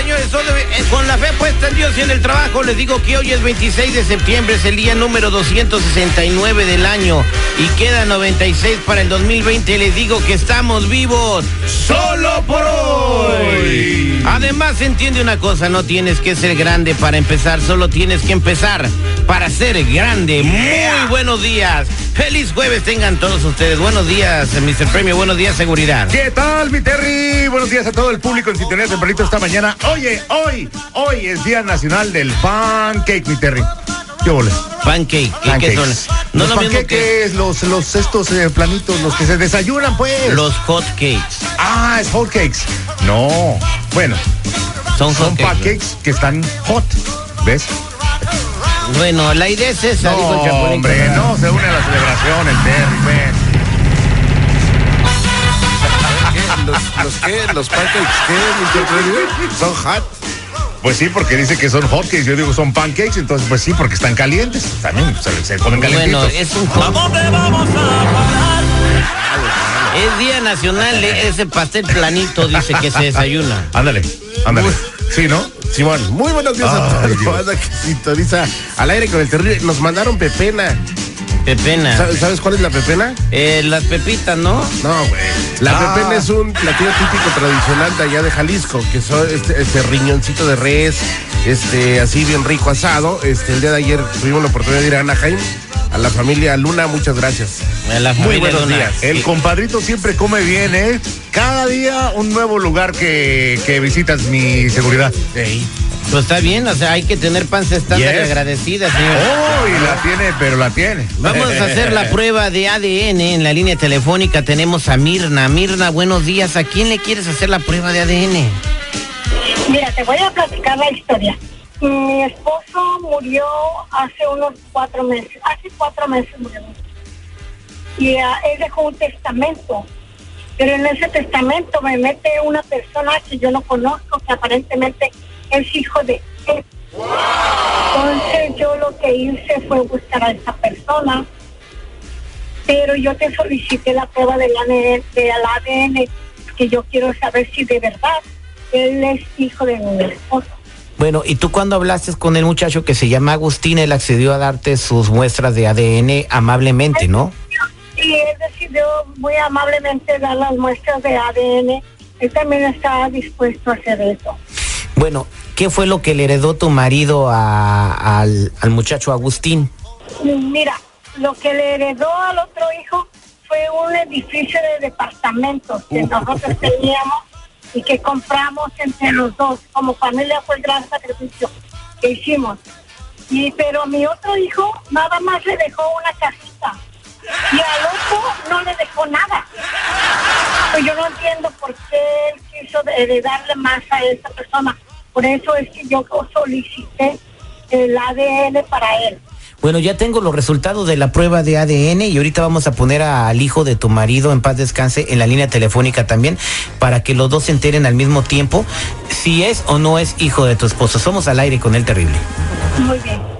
señores. Con la fe puesta en Dios y en el trabajo, les digo que hoy es 26 de septiembre, es el día número 269 del año y queda 96 para el 2020. Les digo que estamos vivos solo por hoy. Además, entiende una cosa, no tienes que ser grande para empezar, solo tienes que empezar para ser grande. Muy buenos días. Feliz jueves tengan todos ustedes. Buenos días, Mr. Premio. Buenos días, seguridad. ¿Qué tal, mi Terry? Buenos días a todo el público en sintonía tempranito esta mañana. Oye, hoy, hoy es Día Nacional del Pancake, mi Terry. ¿Qué vole? Pancake. ¿Qué, qué son? No lo los mismo que los, los estos eh, planitos, los que se desayunan, pues. los hot cakes. Ah, es hot cakes. No, bueno, Son hot son cakes. pancakes que están hot. ¿Ves? Bueno, la idea es esa, No, dijo el Chapulín hombre, Colorado. no se une a la celebración, el Terry, ven. ¿Los, los qué? ¿Los pancakes qué? ¿Son hot? Pues sí, porque dice que son hotcakes, yo digo son pancakes, entonces pues sí, porque están calientes. También se, se comen Bueno, calientitos. es un hot. Es Día Nacional de ese pastel planito, dice que se desayuna. Ándale, ándale. Sí, ¿no? Simón, muy buenos días a toda Ay, la banda que sintoniza al aire con el terrible. Nos mandaron pepena. Pepena. ¿Sabes, sabes cuál es la pepena? Eh, las pepitas, ¿no? No, güey. La Ah. pepena es un platillo típico tradicional de allá de Jalisco, que son este, este riñoncito de res, este, así bien rico asado. Este, el día de ayer tuvimos la oportunidad de ir a Anaheim, a la familia Luna, muchas gracias. A la Muy buenos Luna. días. El Sí. compadrito siempre come bien, ¿eh? Cada día un nuevo lugar que, que visitas mi seguridad. Pues está bien, o sea, hay que tener panza estándar y Yes. agradecida, señor. Oh, y la tiene, pero la tiene. Vamos a hacer la prueba de ADN en la línea telefónica. Tenemos a Mirna. Mirna, buenos días. ¿A quién le quieres hacer la prueba de ADN? Mira, te voy a platicar la historia. Mi esposo murió hace unos cuatro meses, hace cuatro meses murió. Y ah, él dejó un testamento. Pero en ese testamento me mete una persona que yo no conozco, que aparentemente es hijo de él. Entonces yo lo que hice fue buscar a esa persona. Pero yo te solicité la prueba del ADN, del ADN, que yo quiero saber si de verdad él es hijo de mi esposo. Bueno, ¿y tú cuando hablaste con el muchacho que se llama Agustín, él accedió a darte sus muestras de ADN amablemente, ¿no? Y él decidió muy amablemente dar las muestras de ADN. Él también está dispuesto a hacer eso. Bueno, ¿qué fue lo que le heredó tu marido a- al, al muchacho Agustín? Mira, lo que le heredó al otro hijo fue un edificio de departamentos que nosotros teníamos y que compramos entre los dos. Como familia fue el gran sacrificio que hicimos. Y pero mi otro hijo nada más le dejó una casita y al otro no le dejó nada. Pues yo no entiendo por qué él quiso heredarle más a esa persona. Por eso es que yo solicité el ADN para él. Bueno, ya tengo los resultados de la prueba de ADN y ahorita vamos a poner al hijo de tu marido en paz descanse en la línea telefónica también para que los dos se enteren al mismo tiempo si es o no es hijo de tu esposo. Somos al aire con el terrible. Muy bien.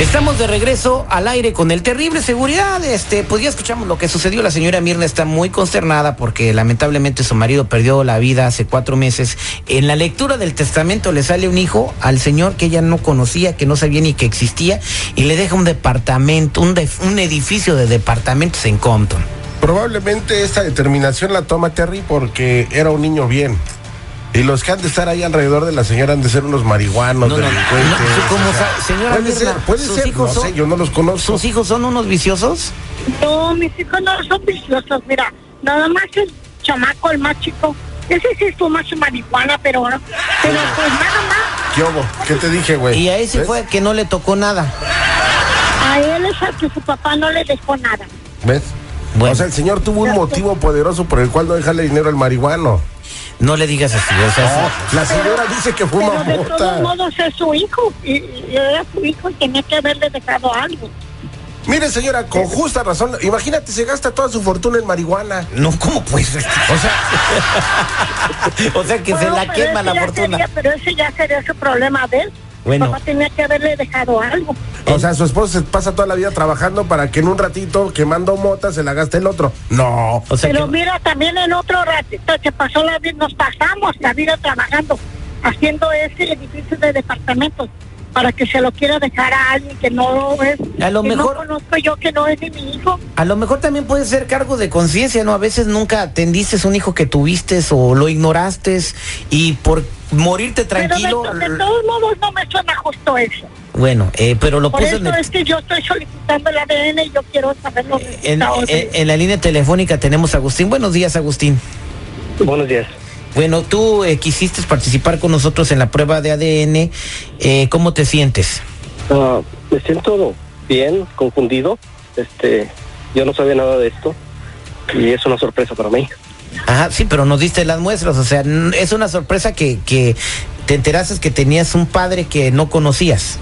Estamos de regreso al aire con el terrible seguridad. Este, pues ya escuchamos lo que sucedió. La señora Mirna está muy consternada porque lamentablemente su marido perdió la vida hace cuatro meses. En la lectura del testamento le sale un hijo al señor que ella no conocía, que no sabía ni que existía, y le deja un departamento, un, un edificio de departamentos en Compton. Probablemente esta determinación la toma Terry porque era un niño bien. Y los que han de estar ahí alrededor de la señora han de ser unos marihuanos, No, no, delincuentes. no, ¿cómo o sea, sa- señora puede Mirna, ser, puede sus ser, hijos no son- sé, yo no los conozco. ¿Sus hijos son unos viciosos? No, mis hijos no son viciosos, mira, nada más el chamaco, el más chico, ese sí fuma su marihuana, pero, pero pues nada más, ¿Qué hubo? ¿Qué te dije, güey? Y a ese ¿Ves? fue que no le tocó nada. a él es al que su papá no le dejó nada. ¿Ves? Bueno. O sea, el señor tuvo un motivo poderoso por el cual no dejarle dinero al marihuano. No le digas así, o sea, No, la señora dice que fuma Pero de mota. todos modos es su hijo, y, y era su hijo y tenía que haberle dejado algo. Mire, señora, con justa razón, imagínate, se gasta toda su fortuna en marihuana. No, ¿cómo pues? O sea, o sea, que se la quema la fortuna. sería- pero ese ya sería su problema de él. Bueno. Papá tenía que haberle dejado algo. o sea, su esposo se pasa toda la vida trabajando para que en un ratito quemando mota se la gaste el otro. No. O sea, Pero que- mira, también en otro ratito se pasó la vida, nos pasamos la vida trabajando, haciendo ese edificio de departamentos para que se lo quiera dejar a alguien que no es, A lo que mejor- no conozco yo, que no es de mi hijo. A lo mejor también puede ser cargo de conciencia, ¿no? A veces nunca atendiste un hijo que tuviste o lo ignoraste y por morirte tranquilo. Pero de, de todos modos no me suena justo eso. Bueno, eh, pero lo Por puso eso en, el- es que yo estoy solicitando el ADN y yo quiero saber los en, resultados. de- en- en la línea telefónica tenemos a Agustín. Buenos días, Agustín. Buenos días. Bueno, tú eh, quisiste participar con nosotros en la prueba de ADN. Eh, ¿Cómo te sientes? Ah, me siento bien, confundido. Este, yo no sabía nada de esto y es una sorpresa para mí. Ajá, sí, pero nos diste las muestras. O sea, es una sorpresa que, que te enterases que tenías un padre que no conocías.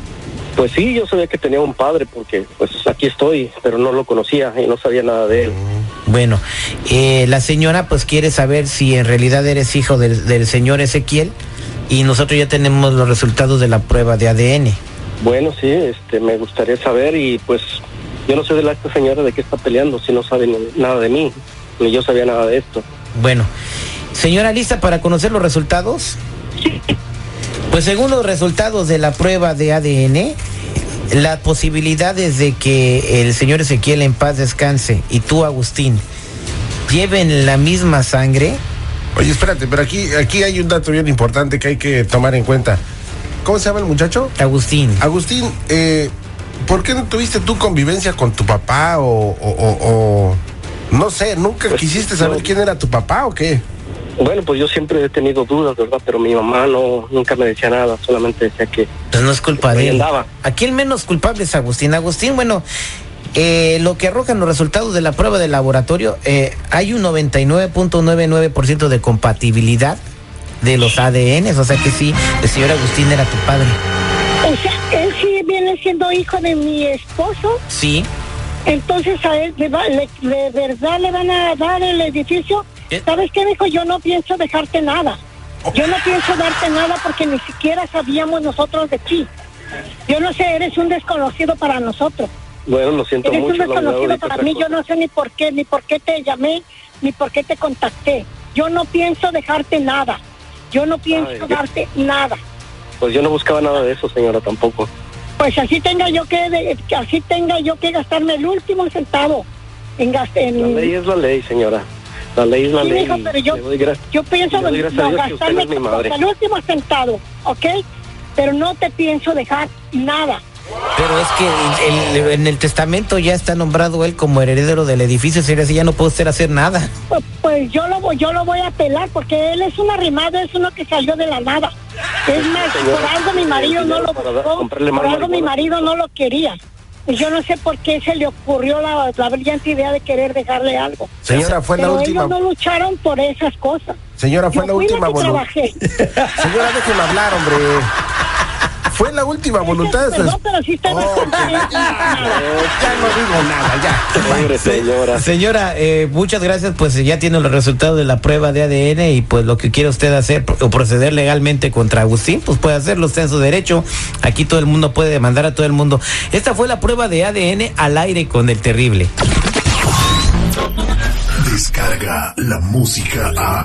Pues sí, yo sabía que tenía un padre porque pues aquí estoy, pero no lo conocía y no sabía nada de él. Bueno, eh, la señora pues quiere saber si en realidad eres hijo del, del señor Ezequiel y nosotros ya tenemos los resultados de la prueba de ADN. Bueno, sí, este, me gustaría saber y pues yo no sé de la esta señora de qué está peleando si no sabe ni- nada de mí, ni yo sabía nada de esto. Bueno, señora, ¿lista para conocer los resultados? Pues según los resultados de la prueba de ADN, las posibilidades de que el señor Ezequiel en paz descanse y tú, Agustín, lleven la misma sangre, Oye, espérate, pero aquí, aquí hay un dato bien importante que hay que tomar en cuenta. ¿Cómo se llama el muchacho? Agustín. Agustín, eh, ¿por qué no tuviste tu convivencia con tu papá o, o- o- o- no sé, nunca Pues, quisiste saber no. quién era tu papá o qué? Bueno, pues yo siempre he tenido dudas, ¿verdad? Pero mi mamá no nunca me decía nada, solamente decía que Pues no es culpa de él. andaba. Aquí el menos culpable es Agustín. Agustín, bueno, eh, lo que arrojan los resultados de la prueba de laboratorio, eh, hay un 99.99% de compatibilidad de los ADN, o sea que sí, el señor Agustín era tu padre. O sea, él sí viene siendo hijo de mi esposo, Sí. Entonces a él le va- le- de verdad le van a dar el edificio. ¿Qué? ¿Sabes qué, dijo? Yo no pienso dejarte nada. Yo no pienso darte nada porque ni siquiera sabíamos nosotros de ti. Yo no sé, eres un desconocido para nosotros. Bueno, lo siento Eres un mucho. la verdad, desconocido para mí. Yo no sé ni por qué, ni por qué te llamé, ni por qué te contacté. Yo no pienso dejarte nada. Yo no pienso Ay, yo- darte nada. Pues yo no buscaba nada de eso, señora, tampoco. Pues así tenga yo que, de- que así tenga yo que gastarme el último centavo en gas- en- La ley es la ley, señora. La ley es la Sí, ley. pero yo, pienso no, gastarme mi madre. hasta el último centavo, ¿ok? Pero no te pienso dejar nada. Pero es que el- el- en el testamento ya está nombrado él como heredero del edificio, sería así, ya no puedo usted hacer nada. Pues, pues yo lo voy, yo lo voy a apelar porque él es un arrimado, es uno que salió de la nada. Es más, por algo mi marido no lo buscó, por algo mi marido no lo quería. Y yo no sé por qué se le ocurrió la, la brillante idea de querer dejarle algo. Señora, fue la última. ellos no lucharon por esas cosas. Señora, fue Yo la última que voluntad. trabajé. Señora, déjeme hablar, hombre. Fue la última voluntad de su Perdón, pero sí estoy Oh, Ya no digo nada, ya. Pobre señora. Señora, eh, muchas gracias, pues ya tiene los resultados de la prueba de ADN y pues lo que quiere usted hacer o proceder legalmente contra Agustín, pues puede hacerlo usted en su derecho. Aquí todo el mundo puede demandar a todo el mundo. Esta fue la prueba de ADN al aire con el terrible. Descarga la música a.